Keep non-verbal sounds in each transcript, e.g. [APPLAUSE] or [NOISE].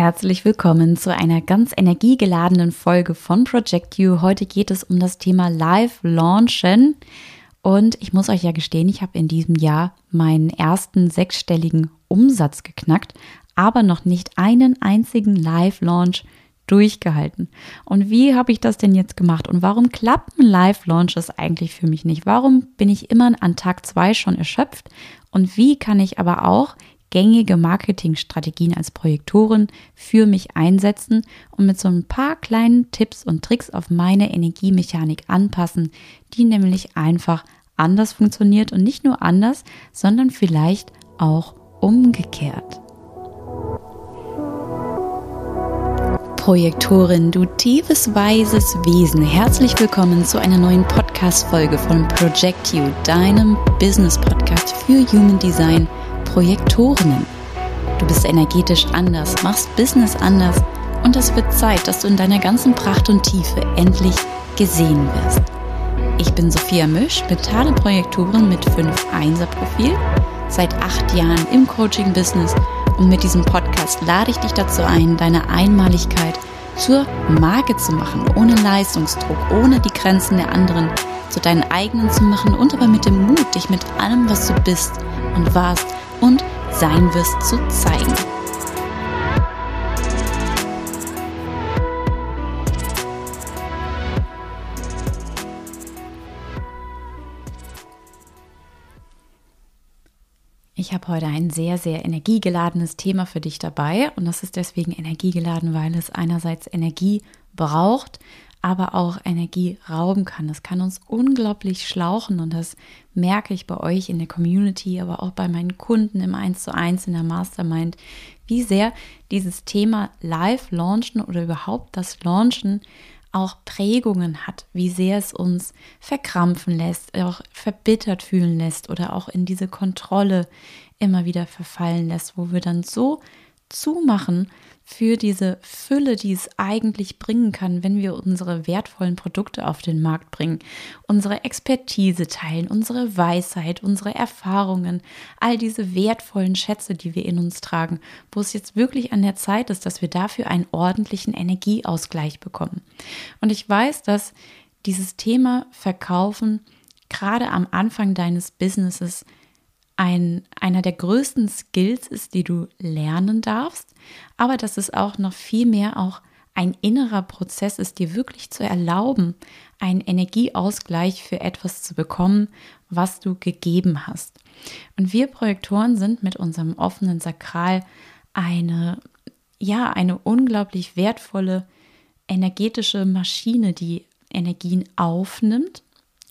Herzlich willkommen zu einer ganz energiegeladenen Folge von Project You. Heute geht es um das Thema Live-Launchen. Und ich muss euch ja gestehen, ich habe in diesem Jahr meinen ersten sechsstelligen Umsatz geknackt, aber noch nicht einen einzigen Live-Launch durchgehalten. Und wie habe ich das denn jetzt gemacht? Und warum klappen Live-Launches eigentlich für mich nicht? Warum bin ich immer an Tag zwei schon erschöpft? Und wie kann ich aber auch gängige Marketingstrategien als Projektorin für mich einsetzen und mit so ein paar kleinen Tipps und Tricks auf meine Energiemechanik anpassen, die nämlich einfach anders funktioniert und nicht nur anders, sondern vielleicht auch umgekehrt. Projektorin, du tiefes, weises Wesen. Herzlich willkommen zu einer neuen Podcast-Folge von Project You, deinem Business-Podcast für Human Design Projektorinnen. Du bist energetisch anders, machst Business anders und es wird Zeit, dass du in deiner ganzen Pracht und Tiefe endlich gesehen wirst. Ich bin Sophia Misch, mentale Projektorin mit 5 Einser-Profil, seit acht Jahren im Coaching-Business und mit diesem Podcast lade ich dich dazu ein, deine Einmaligkeit zur Marke zu machen, ohne Leistungsdruck, ohne die Grenzen der anderen zu deinen eigenen zu machen und aber mit dem Mut, dich mit allem, was du bist und warst, und sein wirst zu zeigen. Ich habe heute ein sehr, sehr energiegeladenes Thema für dich dabei und das ist deswegen energiegeladen, weil es einerseits Energie braucht, aber auch Energie rauben kann. Das kann uns unglaublich schlauchen und das merke ich bei euch in der Community, aber auch bei meinen Kunden im 1 zu 1 in der Mastermind, wie sehr dieses Thema Live-Launchen oder überhaupt das Launchen auch Prägungen hat, wie sehr es uns verkrampfen lässt, auch verbittert fühlen lässt oder auch in diese Kontrolle immer wieder verfallen lässt, wo wir dann so zumachen, für diese Fülle, die es eigentlich bringen kann, wenn wir unsere wertvollen Produkte auf den Markt bringen, unsere Expertise teilen, unsere Weisheit, unsere Erfahrungen, all diese wertvollen Schätze, die wir in uns tragen, wo es jetzt wirklich an der Zeit ist, dass wir dafür einen ordentlichen Energieausgleich bekommen. Und ich weiß, dass dieses Thema Verkaufen gerade am Anfang deines Businesses ein, einer der größten Skills ist, die du lernen darfst, aber dass es auch noch viel mehr auch ein innerer Prozess ist, dir wirklich zu erlauben, einen Energieausgleich für etwas zu bekommen, was du gegeben hast. Und wir Projektoren sind mit unserem offenen Sakral eine, ja, eine unglaublich wertvolle energetische Maschine, die Energien aufnimmt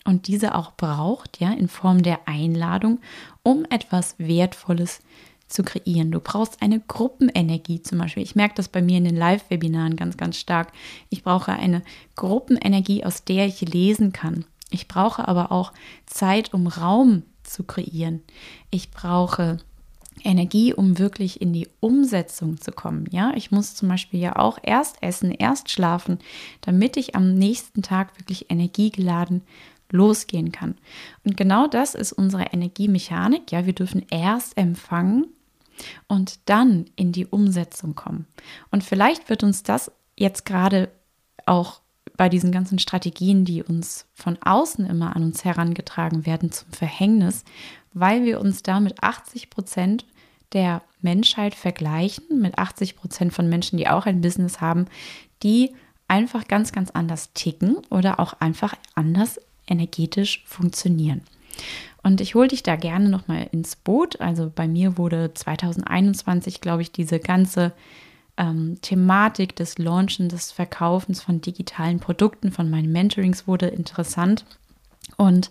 und diese auch braucht, ja, in Form der Einladung, um etwas Wertvolles zu kreieren. Du brauchst eine Gruppenenergie zum Beispiel. Ich merke das bei mir in den Live-Webinaren ganz, ganz stark. Ich brauche eine Gruppenenergie, aus der ich lesen kann. Ich brauche aber auch Zeit, um Raum zu kreieren. Ich brauche Energie, um wirklich in die Umsetzung zu kommen. Ja, ich muss zum Beispiel ja auch erst essen, erst schlafen, damit ich am nächsten Tag wirklich energiegeladen losgehen kann. Und genau das ist unsere Energiemechanik. Ja, wir dürfen erst empfangen und dann in die Umsetzung kommen. Und vielleicht wird uns das jetzt gerade auch bei diesen ganzen Strategien, die uns von außen immer an uns herangetragen werden, zum Verhängnis, weil wir uns da mit 80 Prozent der Menschheit vergleichen, mit 80 Prozent von Menschen, die auch ein Business haben, die einfach ganz, ganz anders ticken oder auch einfach anders energetisch funktionieren. Und ich hole dich da gerne nochmal ins Boot. Also bei mir wurde 2021, glaube ich, diese ganze ähm, Thematik des Launchen, des Verkaufens von digitalen Produkten, von meinen Mentorings wurde interessant. Und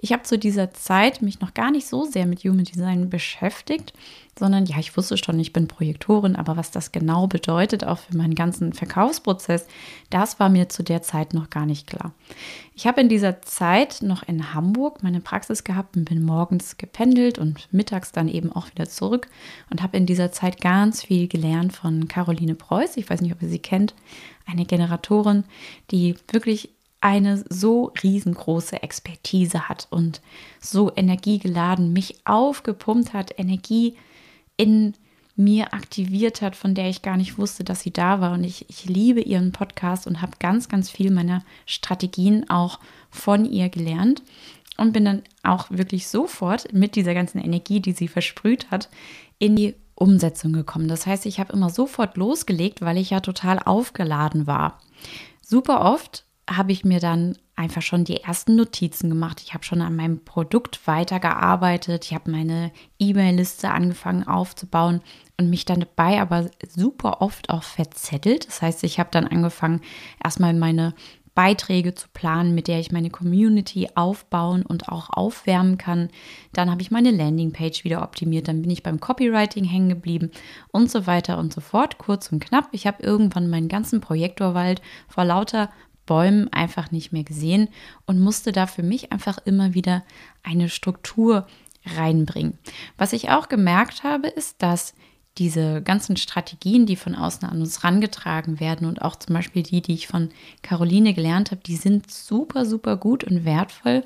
ich habe zu dieser Zeit mich noch gar nicht so sehr mit Human Design beschäftigt, sondern ja, ich wusste schon, ich bin Projektorin, aber was das genau bedeutet, auch für meinen ganzen Verkaufsprozess, das war mir zu der Zeit noch gar nicht klar. Ich habe in dieser Zeit noch in Hamburg meine Praxis gehabt und bin morgens gependelt und mittags dann eben auch wieder zurück und habe in dieser Zeit ganz viel gelernt von Caroline Preuß. Ich weiß nicht, ob ihr sie kennt, eine Generatorin, die wirklich eine so riesengroße Expertise hat und so energiegeladen mich aufgepumpt hat, Energie in mir aktiviert hat, von der ich gar nicht wusste, dass sie da war. Und ich, ich liebe ihren Podcast und habe ganz, ganz viel meiner Strategien auch von ihr gelernt und bin dann auch wirklich sofort mit dieser ganzen Energie, die sie versprüht hat, in die Umsetzung gekommen. Das heißt, ich habe immer sofort losgelegt, weil ich ja total aufgeladen war. Super oft habe ich mir dann einfach schon die ersten Notizen gemacht. Ich habe schon an meinem Produkt weitergearbeitet. Ich habe meine E-Mail-Liste angefangen aufzubauen und mich dann dabei aber super oft auch verzettelt. Das heißt, ich habe dann angefangen, erstmal meine Beiträge zu planen, mit der ich meine Community aufbauen und auch aufwärmen kann. Dann habe ich meine Landingpage wieder optimiert, dann bin ich beim Copywriting hängen geblieben und so weiter und so fort. Kurz und knapp, ich habe irgendwann meinen ganzen Projektorwald vor lauter Bäumen einfach nicht mehr gesehen und musste da für mich einfach immer wieder eine Struktur reinbringen. Was ich auch gemerkt habe, ist, dass diese ganzen Strategien, die von außen an uns rangetragen werden und auch zum Beispiel die, die ich von Caroline gelernt habe, die sind super, super gut und wertvoll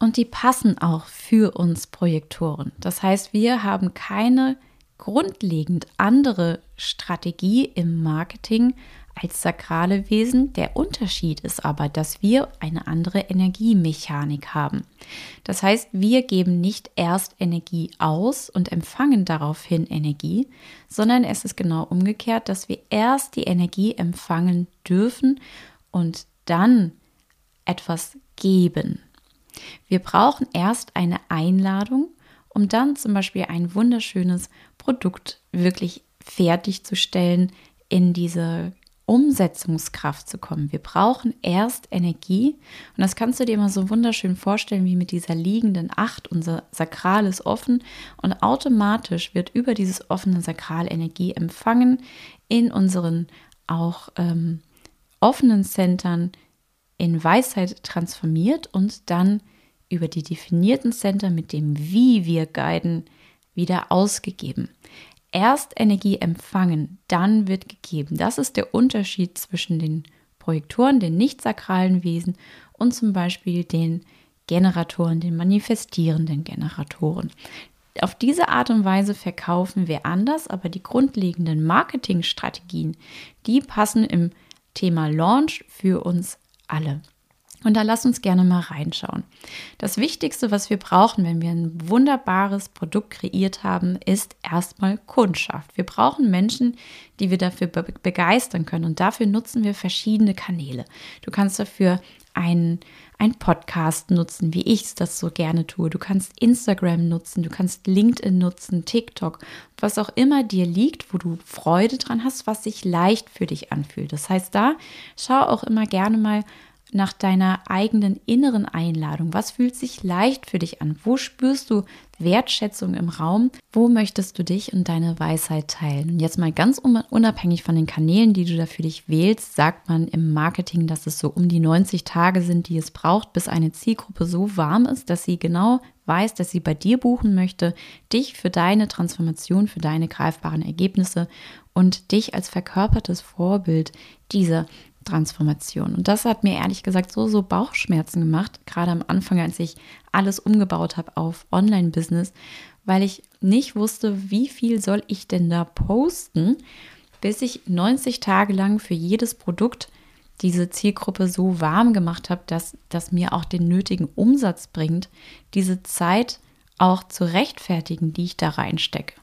und die passen auch für uns Projektoren. Das heißt, wir haben keine grundlegend andere Strategie im Marketing als sakrale Wesen. Der Unterschied ist aber, dass wir eine andere Energiemechanik haben. Das heißt, wir geben nicht erst Energie aus und empfangen daraufhin Energie, sondern es ist genau umgekehrt, dass wir erst die Energie empfangen dürfen und dann etwas geben. Wir brauchen erst eine Einladung, um dann zum Beispiel ein wunderschönes Produkt wirklich fertigzustellen, in diese Umsetzungskraft zu kommen. Wir brauchen erst Energie und das kannst du dir mal so wunderschön vorstellen wie mit dieser liegenden Acht. Unser Sakral ist offen und automatisch wird über dieses offene Sakral Energie empfangen in unseren auch ähm, offenen Centern in Weisheit transformiert und dann über die definierten Center mit dem Wie wir guiden wieder ausgegeben erst Energie empfangen, dann wird gegeben. Das ist der Unterschied zwischen den Projektoren, den nicht sakralen Wesen und zum Beispiel den Generatoren, den manifestierenden Generatoren. Auf diese Art und Weise verkaufen wir anders, aber die grundlegenden Marketingstrategien, die passen im Thema Launch für uns alle. Und da lass uns gerne mal reinschauen. Das Wichtigste, was wir brauchen, wenn wir ein wunderbares Produkt kreiert haben, ist erstmal Kundschaft. Wir brauchen Menschen, die wir dafür be begeistern können. Und dafür nutzen wir verschiedene Kanäle. Du kannst dafür einen, einen Podcast nutzen, wie ich das so gerne tue. Du kannst Instagram nutzen, du kannst LinkedIn nutzen, TikTok, was auch immer dir liegt, wo du Freude dran hast, was sich leicht für dich anfühlt. Das heißt, da schau auch immer gerne mal nach deiner eigenen inneren Einladung. Was fühlt sich leicht für dich an? Wo spürst du Wertschätzung im Raum? Wo möchtest du dich und deine Weisheit teilen? Und jetzt mal ganz unabhängig von den Kanälen, die du da für dich wählst, sagt man im Marketing, dass es so um die 90 Tage sind, die es braucht, bis eine Zielgruppe so warm ist, dass sie genau weiß, dass sie bei dir buchen möchte, dich für deine Transformation, für deine greifbaren Ergebnisse und dich als verkörpertes Vorbild dieser Transformation. Und das hat mir ehrlich gesagt so, so Bauchschmerzen gemacht, gerade am Anfang, als ich alles umgebaut habe auf Online-Business, weil ich nicht wusste, wie viel soll ich denn da posten, bis ich 90 Tage lang für jedes Produkt diese Zielgruppe so warm gemacht habe, dass das mir auch den nötigen Umsatz bringt, diese Zeit auch zu rechtfertigen, die ich da reinstecke.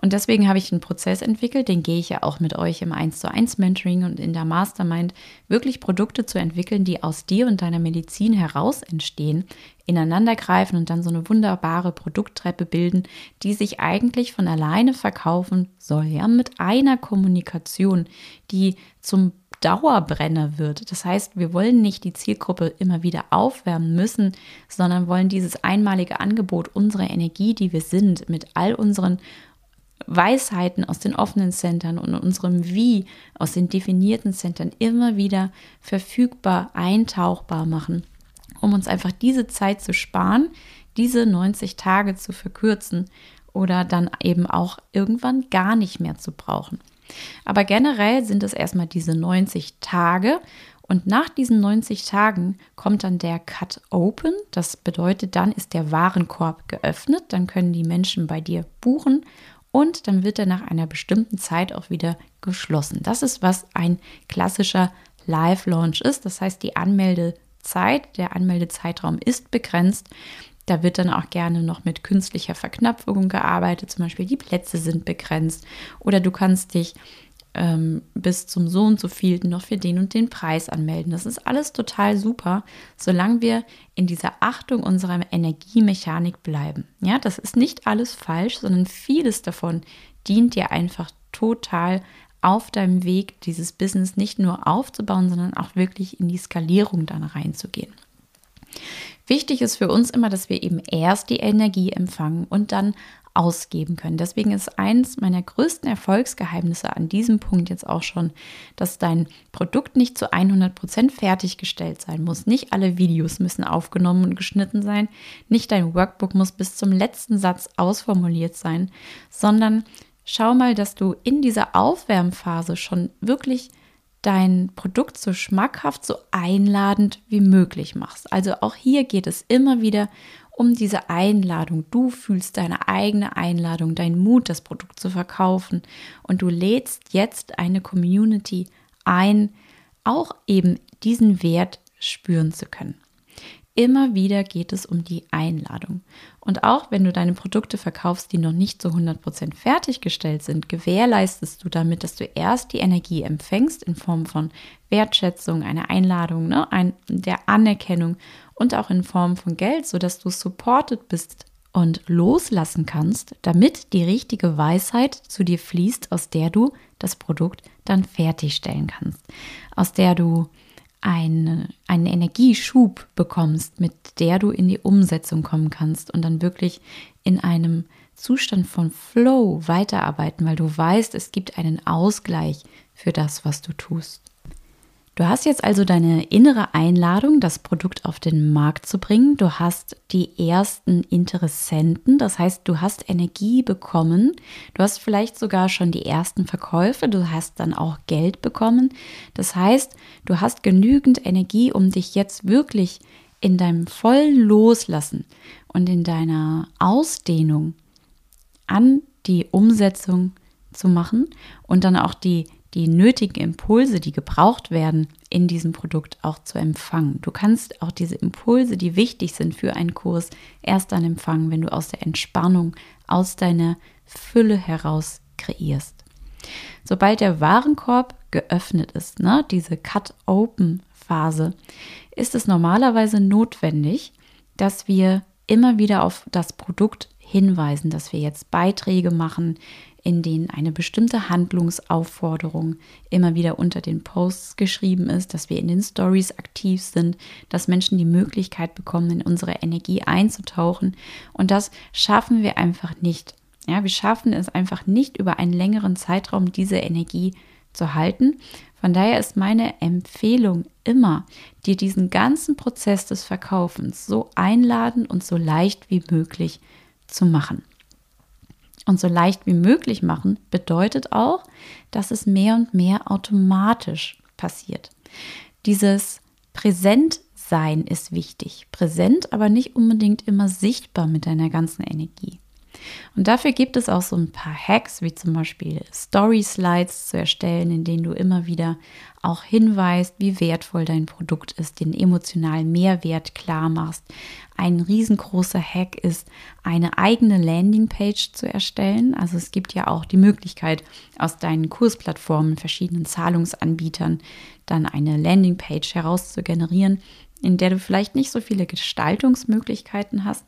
Und deswegen habe ich einen Prozess entwickelt, den gehe ich ja auch mit euch im 1 zu 1 Mentoring und in der Mastermind, wirklich Produkte zu entwickeln, die aus dir und deiner Medizin heraus entstehen, ineinandergreifen und dann so eine wunderbare Produkttreppe bilden, die sich eigentlich von alleine verkaufen soll, ja, mit einer Kommunikation, die zum Dauerbrenner wird. Das heißt, wir wollen nicht die Zielgruppe immer wieder aufwärmen müssen, sondern wollen dieses einmalige Angebot unserer Energie, die wir sind, mit all unseren Weisheiten aus den offenen Centern und unserem Wie aus den definierten Centern immer wieder verfügbar, eintauchbar machen, um uns einfach diese Zeit zu sparen, diese 90 Tage zu verkürzen oder dann eben auch irgendwann gar nicht mehr zu brauchen. Aber generell sind es erstmal diese 90 Tage und nach diesen 90 Tagen kommt dann der Cut Open. Das bedeutet, dann ist der Warenkorb geöffnet, dann können die Menschen bei dir buchen und dann wird er nach einer bestimmten Zeit auch wieder geschlossen. Das ist, was ein klassischer Live-Launch ist. Das heißt, die Anmeldezeit, der Anmeldezeitraum ist begrenzt. Da wird dann auch gerne noch mit künstlicher Verknapfung gearbeitet. Zum Beispiel die Plätze sind begrenzt oder du kannst dich ähm, bis zum so und so vielten noch für den und den Preis anmelden. Das ist alles total super, solange wir in dieser Achtung unserer Energiemechanik bleiben. Ja, das ist nicht alles falsch, sondern vieles davon dient dir einfach total auf deinem Weg, dieses Business nicht nur aufzubauen, sondern auch wirklich in die Skalierung dann reinzugehen. Wichtig ist für uns immer, dass wir eben erst die Energie empfangen und dann ausgeben können. Deswegen ist eins meiner größten Erfolgsgeheimnisse an diesem Punkt jetzt auch schon, dass dein Produkt nicht zu 100 Prozent fertiggestellt sein muss. Nicht alle Videos müssen aufgenommen und geschnitten sein. Nicht dein Workbook muss bis zum letzten Satz ausformuliert sein, sondern schau mal, dass du in dieser Aufwärmphase schon wirklich dein Produkt so schmackhaft, so einladend wie möglich machst. Also auch hier geht es immer wieder um diese Einladung. Du fühlst deine eigene Einladung, dein Mut, das Produkt zu verkaufen. Und du lädst jetzt eine Community ein, auch eben diesen Wert spüren zu können. Immer wieder geht es um die Einladung. Und auch wenn du deine Produkte verkaufst, die noch nicht zu 100% fertiggestellt sind, gewährleistest du damit, dass du erst die Energie empfängst in Form von Wertschätzung, einer Einladung, ne, ein, der Anerkennung und auch in Form von Geld, sodass du supported bist und loslassen kannst, damit die richtige Weisheit zu dir fließt, aus der du das Produkt dann fertigstellen kannst, aus der du eine, einen Energieschub bekommst, mit der du in die Umsetzung kommen kannst und dann wirklich in einem Zustand von Flow weiterarbeiten, weil du weißt, es gibt einen Ausgleich für das, was du tust. Du hast jetzt also deine innere Einladung, das Produkt auf den Markt zu bringen. Du hast die ersten Interessenten, das heißt, du hast Energie bekommen. Du hast vielleicht sogar schon die ersten Verkäufe, du hast dann auch Geld bekommen. Das heißt, du hast genügend Energie, um dich jetzt wirklich in deinem vollen Loslassen und in deiner Ausdehnung an die Umsetzung zu machen und dann auch die die nötigen Impulse, die gebraucht werden, in diesem Produkt auch zu empfangen. Du kannst auch diese Impulse, die wichtig sind für einen Kurs, erst dann empfangen, wenn du aus der Entspannung, aus deiner Fülle heraus kreierst. Sobald der Warenkorb geöffnet ist, ne, diese Cut-Open-Phase, ist es normalerweise notwendig, dass wir immer wieder auf das Produkt hinweisen, dass wir jetzt Beiträge machen, in denen eine bestimmte Handlungsaufforderung immer wieder unter den Posts geschrieben ist, dass wir in den Stories aktiv sind, dass Menschen die Möglichkeit bekommen, in unsere Energie einzutauchen. Und das schaffen wir einfach nicht. Ja, wir schaffen es einfach nicht über einen längeren Zeitraum, diese Energie zu halten. Von daher ist meine Empfehlung immer, dir diesen ganzen Prozess des Verkaufens so einladend und so leicht wie möglich zu machen und so leicht wie möglich machen, bedeutet auch, dass es mehr und mehr automatisch passiert. Dieses Präsentsein ist wichtig. Präsent, aber nicht unbedingt immer sichtbar mit deiner ganzen Energie. Und dafür gibt es auch so ein paar Hacks, wie zum Beispiel Story-Slides zu erstellen, in denen du immer wieder auch hinweist, wie wertvoll dein Produkt ist, den emotionalen Mehrwert klar machst. Ein riesengroßer Hack ist, eine eigene Landingpage zu erstellen. Also es gibt ja auch die Möglichkeit, aus deinen Kursplattformen, verschiedenen Zahlungsanbietern, dann eine Landingpage heraus zu generieren, in der du vielleicht nicht so viele Gestaltungsmöglichkeiten hast.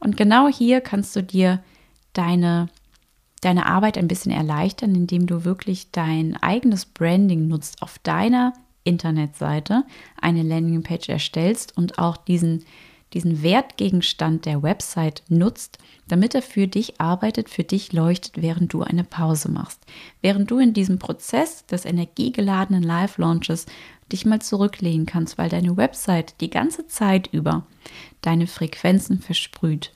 Und genau hier kannst du dir deine, deine Arbeit ein bisschen erleichtern, indem du wirklich dein eigenes Branding nutzt auf deiner Internetseite, eine Landingpage erstellst und auch diesen, diesen Wertgegenstand der Website nutzt, damit er für dich arbeitet, für dich leuchtet, während du eine Pause machst. Während du in diesem Prozess des energiegeladenen Live-Launches dich mal zurücklehnen kannst, weil deine Website die ganze Zeit über deine Frequenzen versprüht,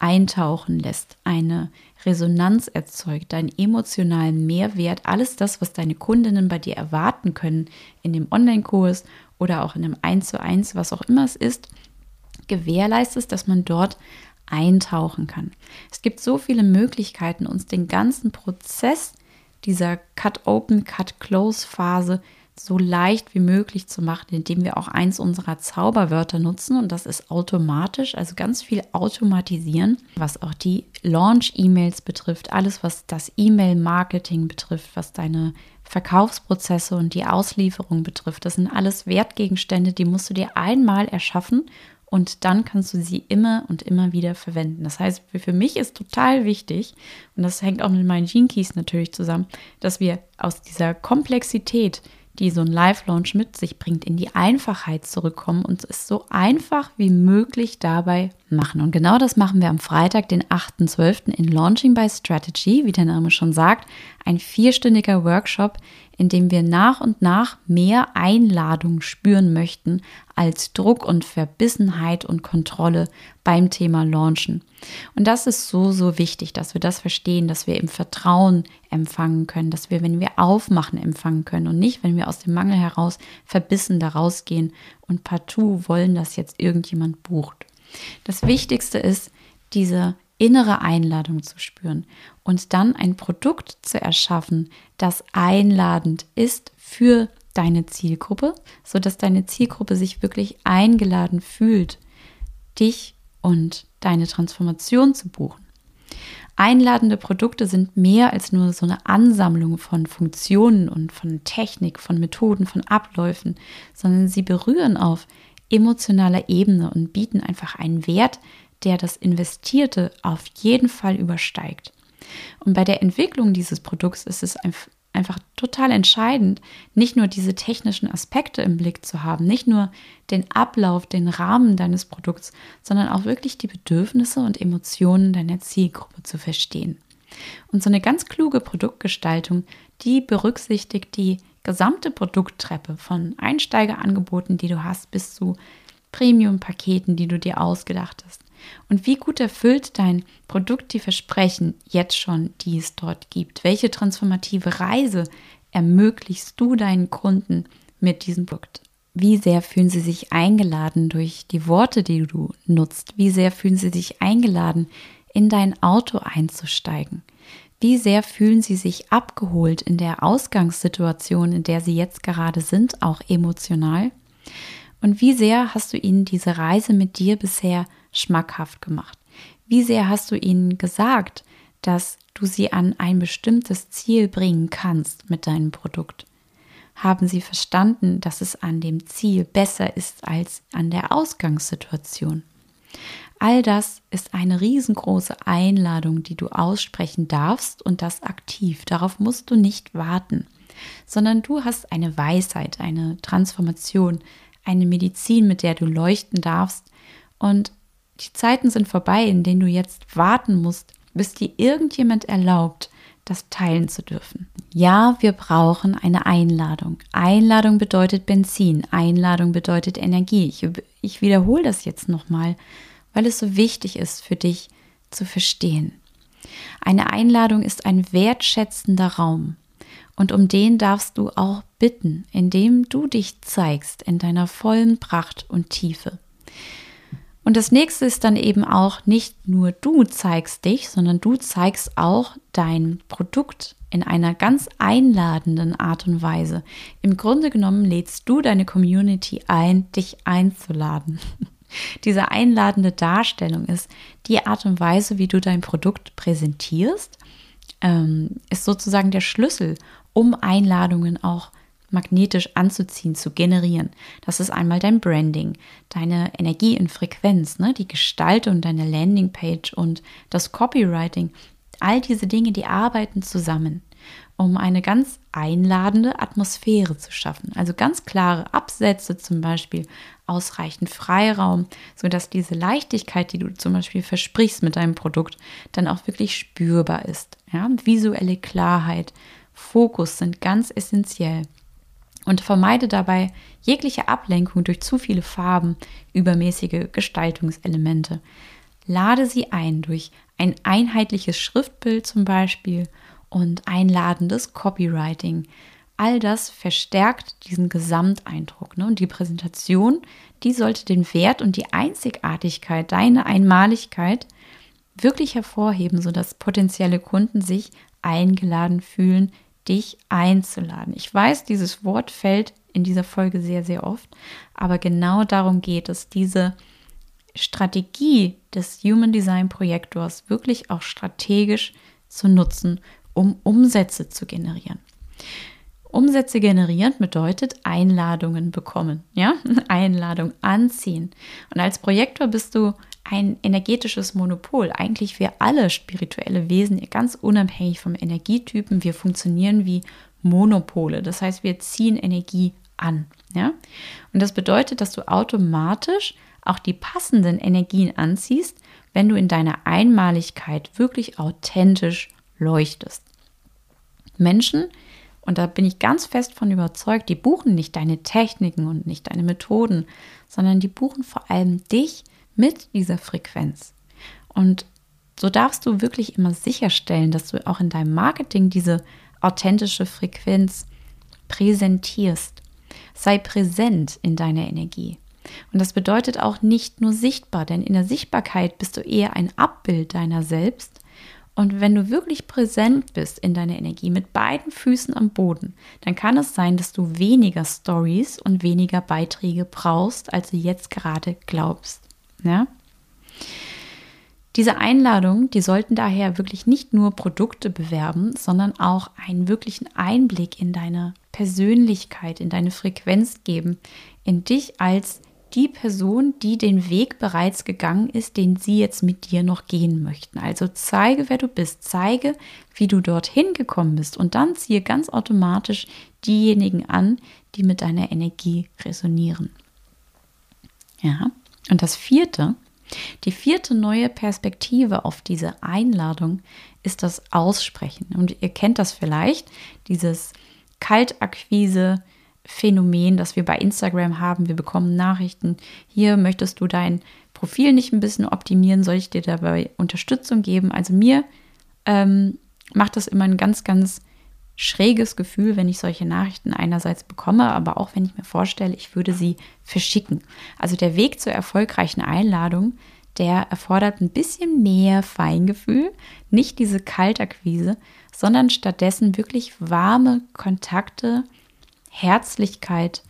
eintauchen lässt, eine Resonanz erzeugt, deinen emotionalen Mehrwert, alles das, was deine Kundinnen bei dir erwarten können in dem Online-Kurs oder auch in einem 1 zu 1, was auch immer es ist, gewährleistest, dass man dort eintauchen kann. Es gibt so viele Möglichkeiten, uns den ganzen Prozess dieser Cut-Open, Cut-Close-Phase so leicht wie möglich zu machen, indem wir auch eins unserer Zauberwörter nutzen und das ist automatisch, also ganz viel automatisieren, was auch die Launch-E-Mails betrifft, alles was das E-Mail-Marketing betrifft, was deine Verkaufsprozesse und die Auslieferung betrifft. Das sind alles Wertgegenstände, die musst du dir einmal erschaffen und dann kannst du sie immer und immer wieder verwenden. Das heißt, für mich ist total wichtig, und das hängt auch mit meinen Gene Keys natürlich zusammen, dass wir aus dieser Komplexität, die so ein Live-Launch mit sich bringt, in die Einfachheit zurückkommen und es so einfach wie möglich dabei machen. Und genau das machen wir am Freitag, den 8.12. in Launching by Strategy, wie der Name schon sagt, ein vierstündiger Workshop, in dem wir nach und nach mehr Einladung spüren möchten als Druck und Verbissenheit und Kontrolle beim Thema Launchen. Und das ist so, so wichtig, dass wir das verstehen, dass wir im Vertrauen empfangen können, dass wir, wenn wir aufmachen, empfangen können und nicht, wenn wir aus dem Mangel heraus verbissen da rausgehen und partout wollen, dass jetzt irgendjemand bucht. Das Wichtigste ist, diese innere Einladung zu spüren und dann ein Produkt zu erschaffen, das einladend ist für deine Zielgruppe, sodass deine Zielgruppe sich wirklich eingeladen fühlt, dich und deine Transformation zu buchen. Einladende Produkte sind mehr als nur so eine Ansammlung von Funktionen und von Technik, von Methoden, von Abläufen, sondern sie berühren auf emotionaler Ebene und bieten einfach einen Wert, der das Investierte auf jeden Fall übersteigt. Und bei der Entwicklung dieses Produkts ist es einfach total entscheidend, nicht nur diese technischen Aspekte im Blick zu haben, nicht nur den Ablauf, den Rahmen deines Produkts, sondern auch wirklich die Bedürfnisse und Emotionen deiner Zielgruppe zu verstehen. Und so eine ganz kluge Produktgestaltung, die berücksichtigt die gesamte Produkttreppe von Einsteigerangeboten, die du hast, bis zu Premium-Paketen, die du dir ausgedacht hast. Und wie gut erfüllt dein Produkt die Versprechen jetzt schon, die es dort gibt? Welche transformative Reise ermöglichst du deinen Kunden mit diesem Produkt? Wie sehr fühlen sie sich eingeladen durch die Worte, die du nutzt? Wie sehr fühlen sie sich eingeladen, in dein Auto einzusteigen? Wie sehr fühlen sie sich abgeholt in der Ausgangssituation, in der sie jetzt gerade sind, auch emotional? Und wie sehr hast du ihnen diese Reise mit dir bisher schmackhaft gemacht? Wie sehr hast du ihnen gesagt, dass du sie an ein bestimmtes Ziel bringen kannst mit deinem Produkt? Haben sie verstanden, dass es an dem Ziel besser ist als an der Ausgangssituation? All das ist eine riesengroße Einladung, die du aussprechen darfst und das aktiv. Darauf musst du nicht warten, sondern du hast eine Weisheit, eine Transformation, eine Medizin, mit der du leuchten darfst und die Zeiten sind vorbei, in denen du jetzt warten musst, bis dir irgendjemand erlaubt, das teilen zu dürfen. Ja, wir brauchen eine Einladung. Einladung bedeutet Benzin, Einladung bedeutet Energie. Ich, ich wiederhole das jetzt nochmal, weil es so wichtig ist für dich zu verstehen. Eine Einladung ist ein wertschätzender Raum. Und um den darfst du auch bitten, indem du dich zeigst in deiner vollen Pracht und Tiefe. Und das nächste ist dann eben auch nicht nur du zeigst dich, sondern du zeigst auch dein Produkt in einer ganz einladenden Art und Weise. Im Grunde genommen lädst du deine Community ein, dich einzuladen. [LAUGHS] Diese einladende Darstellung ist die Art und Weise, wie du dein Produkt präsentierst, ähm, ist sozusagen der Schlüssel, um Einladungen auch magnetisch anzuziehen, zu generieren. Das ist einmal dein Branding, deine Energie in Frequenz, ne? die Gestaltung deiner Landingpage und das Copywriting. All diese Dinge, die arbeiten zusammen, um eine ganz einladende Atmosphäre zu schaffen. Also ganz klare Absätze zum Beispiel, ausreichend Freiraum, sodass diese Leichtigkeit, die du zum Beispiel versprichst mit deinem Produkt, dann auch wirklich spürbar ist. Ja? Visuelle Klarheit, Fokus sind ganz essentiell und vermeide dabei jegliche Ablenkung durch zu viele Farben, übermäßige Gestaltungselemente. Lade sie ein durch ein einheitliches Schriftbild zum Beispiel und einladendes Copywriting. All das verstärkt diesen Gesamteindruck. Ne? Und die Präsentation, die sollte den Wert und die Einzigartigkeit, deine Einmaligkeit wirklich hervorheben, sodass potenzielle Kunden sich eingeladen fühlen, dich einzuladen. Ich weiß, dieses Wort fällt in dieser Folge sehr, sehr oft, aber genau darum geht es, diese Strategie des Human Design Projektors wirklich auch strategisch zu nutzen, um Umsätze zu generieren. Umsätze generieren bedeutet Einladungen bekommen, ja? [LAUGHS] Einladung anziehen. Und als Projektor bist du ein energetisches Monopol. Eigentlich wir alle spirituelle Wesen, ganz unabhängig vom Energietypen, wir funktionieren wie Monopole. Das heißt, wir ziehen Energie an, ja? Und das bedeutet, dass du automatisch auch die passenden Energien anziehst, wenn du in deiner Einmaligkeit wirklich authentisch leuchtest. Menschen, und da bin ich ganz fest von überzeugt, die buchen nicht deine Techniken und nicht deine Methoden, sondern die buchen vor allem dich mit dieser Frequenz. Und so darfst du wirklich immer sicherstellen, dass du auch in deinem Marketing diese authentische Frequenz präsentierst. Sei präsent in deiner Energie. Und das bedeutet auch nicht nur sichtbar, denn in der Sichtbarkeit bist du eher ein Abbild deiner selbst. Und wenn du wirklich präsent bist in deiner Energie mit beiden Füßen am Boden, dann kann es sein, dass du weniger Stories und weniger Beiträge brauchst, als du jetzt gerade glaubst. Ja? Diese Einladungen, die sollten daher wirklich nicht nur Produkte bewerben, sondern auch einen wirklichen Einblick in deine Persönlichkeit, in deine Frequenz geben, in dich als die Person, die den Weg bereits gegangen ist, den sie jetzt mit dir noch gehen möchten. Also zeige, wer du bist, zeige, wie du dorthin gekommen bist und dann ziehe ganz automatisch diejenigen an, die mit deiner Energie resonieren. Ja, und das vierte, die vierte neue Perspektive auf diese Einladung ist das Aussprechen. Und ihr kennt das vielleicht, dieses Kaltakquise, Phänomen, das wir bei Instagram haben. Wir bekommen Nachrichten. Hier möchtest du dein Profil nicht ein bisschen optimieren, soll ich dir dabei Unterstützung geben? Also mir ähm, macht das immer ein ganz, ganz schräges Gefühl, wenn ich solche Nachrichten einerseits bekomme, aber auch wenn ich mir vorstelle, ich würde sie verschicken. Also der Weg zur erfolgreichen Einladung, der erfordert ein bisschen mehr Feingefühl, nicht diese Kaltakquise, sondern stattdessen wirklich warme Kontakte, Herzlichkeit,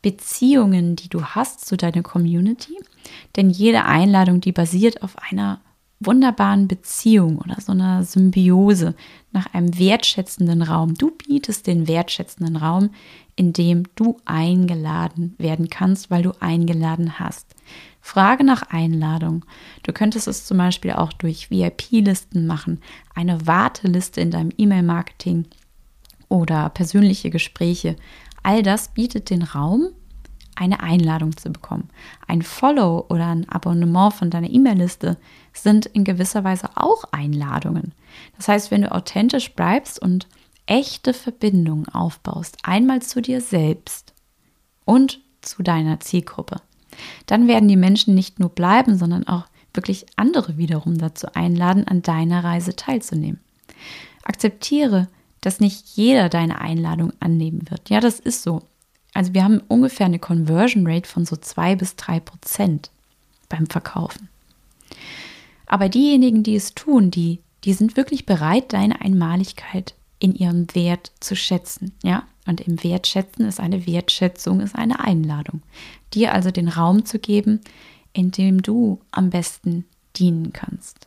Beziehungen, die du hast zu deiner Community. Denn jede Einladung, die basiert auf einer wunderbaren Beziehung oder so einer Symbiose nach einem wertschätzenden Raum. Du bietest den wertschätzenden Raum, in dem du eingeladen werden kannst, weil du eingeladen hast. Frage nach Einladung. Du könntest es zum Beispiel auch durch VIP-Listen machen, eine Warteliste in deinem E-Mail-Marketing oder persönliche Gespräche. All das bietet den Raum, eine Einladung zu bekommen. Ein Follow oder ein Abonnement von deiner E-Mail-Liste sind in gewisser Weise auch Einladungen. Das heißt, wenn du authentisch bleibst und echte Verbindungen aufbaust, einmal zu dir selbst und zu deiner Zielgruppe, dann werden die Menschen nicht nur bleiben, sondern auch wirklich andere wiederum dazu einladen, an deiner Reise teilzunehmen. Akzeptiere, dass nicht jeder deine Einladung annehmen wird. Ja, das ist so. Also wir haben ungefähr eine Conversion Rate von so zwei bis drei Prozent beim Verkaufen. Aber diejenigen, die es tun, die, die sind wirklich bereit, deine Einmaligkeit in ihrem Wert zu schätzen. Ja, und im Wertschätzen ist eine Wertschätzung, ist eine Einladung. Dir also den Raum zu geben, in dem du am besten dienen kannst.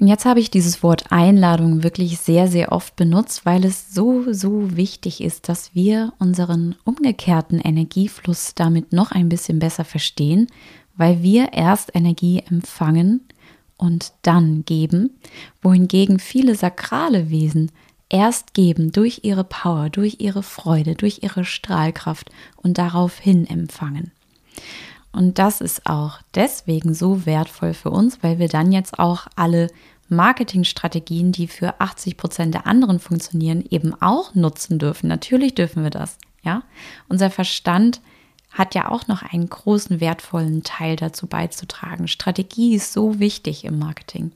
Und jetzt habe ich dieses Wort Einladung wirklich sehr, sehr oft benutzt, weil es so, so wichtig ist, dass wir unseren umgekehrten Energiefluss damit noch ein bisschen besser verstehen, weil wir erst Energie empfangen und dann geben, wohingegen viele sakrale Wesen erst geben durch ihre Power, durch ihre Freude, durch ihre Strahlkraft und daraufhin empfangen. Und das ist auch deswegen so wertvoll für uns, weil wir dann jetzt auch alle Marketingstrategien, die für 80 Prozent der anderen funktionieren, eben auch nutzen dürfen. Natürlich dürfen wir das. Ja, unser Verstand hat ja auch noch einen großen wertvollen Teil dazu beizutragen. Strategie ist so wichtig im Marketing.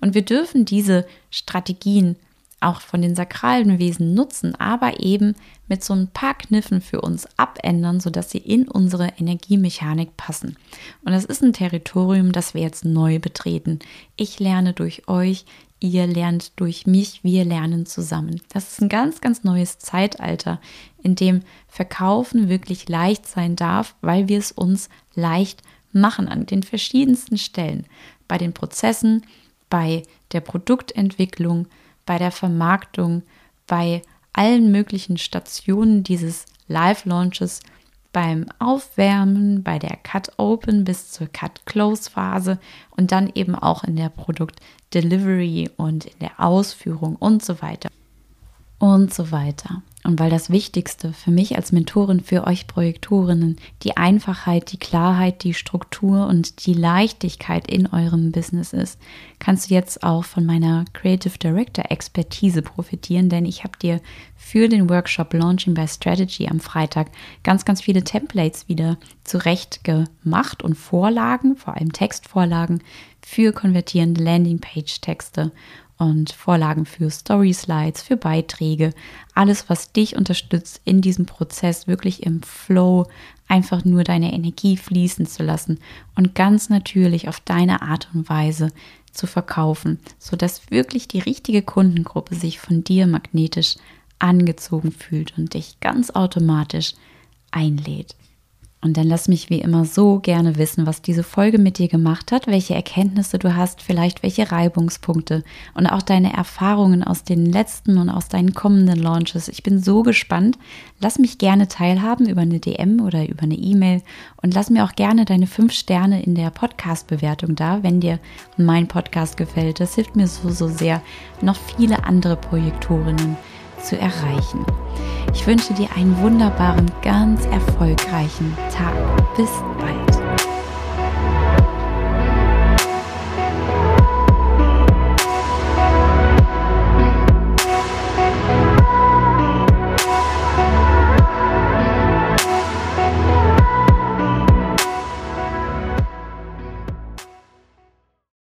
Und wir dürfen diese Strategien auch von den sakralen Wesen nutzen, aber eben mit so ein paar Kniffen für uns abändern, sodass sie in unsere Energiemechanik passen. Und das ist ein Territorium, das wir jetzt neu betreten. Ich lerne durch euch, ihr lernt durch mich, wir lernen zusammen. Das ist ein ganz, ganz neues Zeitalter, in dem Verkaufen wirklich leicht sein darf, weil wir es uns leicht machen an den verschiedensten Stellen. Bei den Prozessen, bei der Produktentwicklung, bei der Vermarktung, bei allen möglichen Stationen dieses Live-Launches, beim Aufwärmen, bei der Cut-Open bis zur Cut-Close-Phase und dann eben auch in der Produkt-Delivery und in der Ausführung und so weiter und so weiter. Und weil das Wichtigste für mich als Mentorin, für euch Projektorinnen, die Einfachheit, die Klarheit, die Struktur und die Leichtigkeit in eurem Business ist, kannst du jetzt auch von meiner Creative Director Expertise profitieren, denn ich habe dir für den Workshop Launching by Strategy am Freitag ganz, ganz viele Templates wieder zurecht gemacht und Vorlagen, vor allem Textvorlagen für konvertierende Landingpage-Texte und Vorlagen für Story Slides, für Beiträge, alles, was dich unterstützt, in diesem Prozess wirklich im Flow einfach nur deine Energie fließen zu lassen und ganz natürlich auf deine Art und Weise zu verkaufen, sodass wirklich die richtige Kundengruppe sich von dir magnetisch angezogen fühlt und dich ganz automatisch einlädt. Und dann lass mich wie immer so gerne wissen, was diese Folge mit dir gemacht hat, welche Erkenntnisse du hast, vielleicht welche Reibungspunkte und auch deine Erfahrungen aus den letzten und aus deinen kommenden Launches. Ich bin so gespannt. Lass mich gerne teilhaben über eine DM oder über eine E-Mail und lass mir auch gerne deine fünf Sterne in der Podcast-Bewertung da, wenn dir mein Podcast gefällt. Das hilft mir so, so sehr, noch viele andere Projektorinnen zu erreichen. Ich wünsche dir einen wunderbaren, ganz erfolgreichen Tag. Bis bald.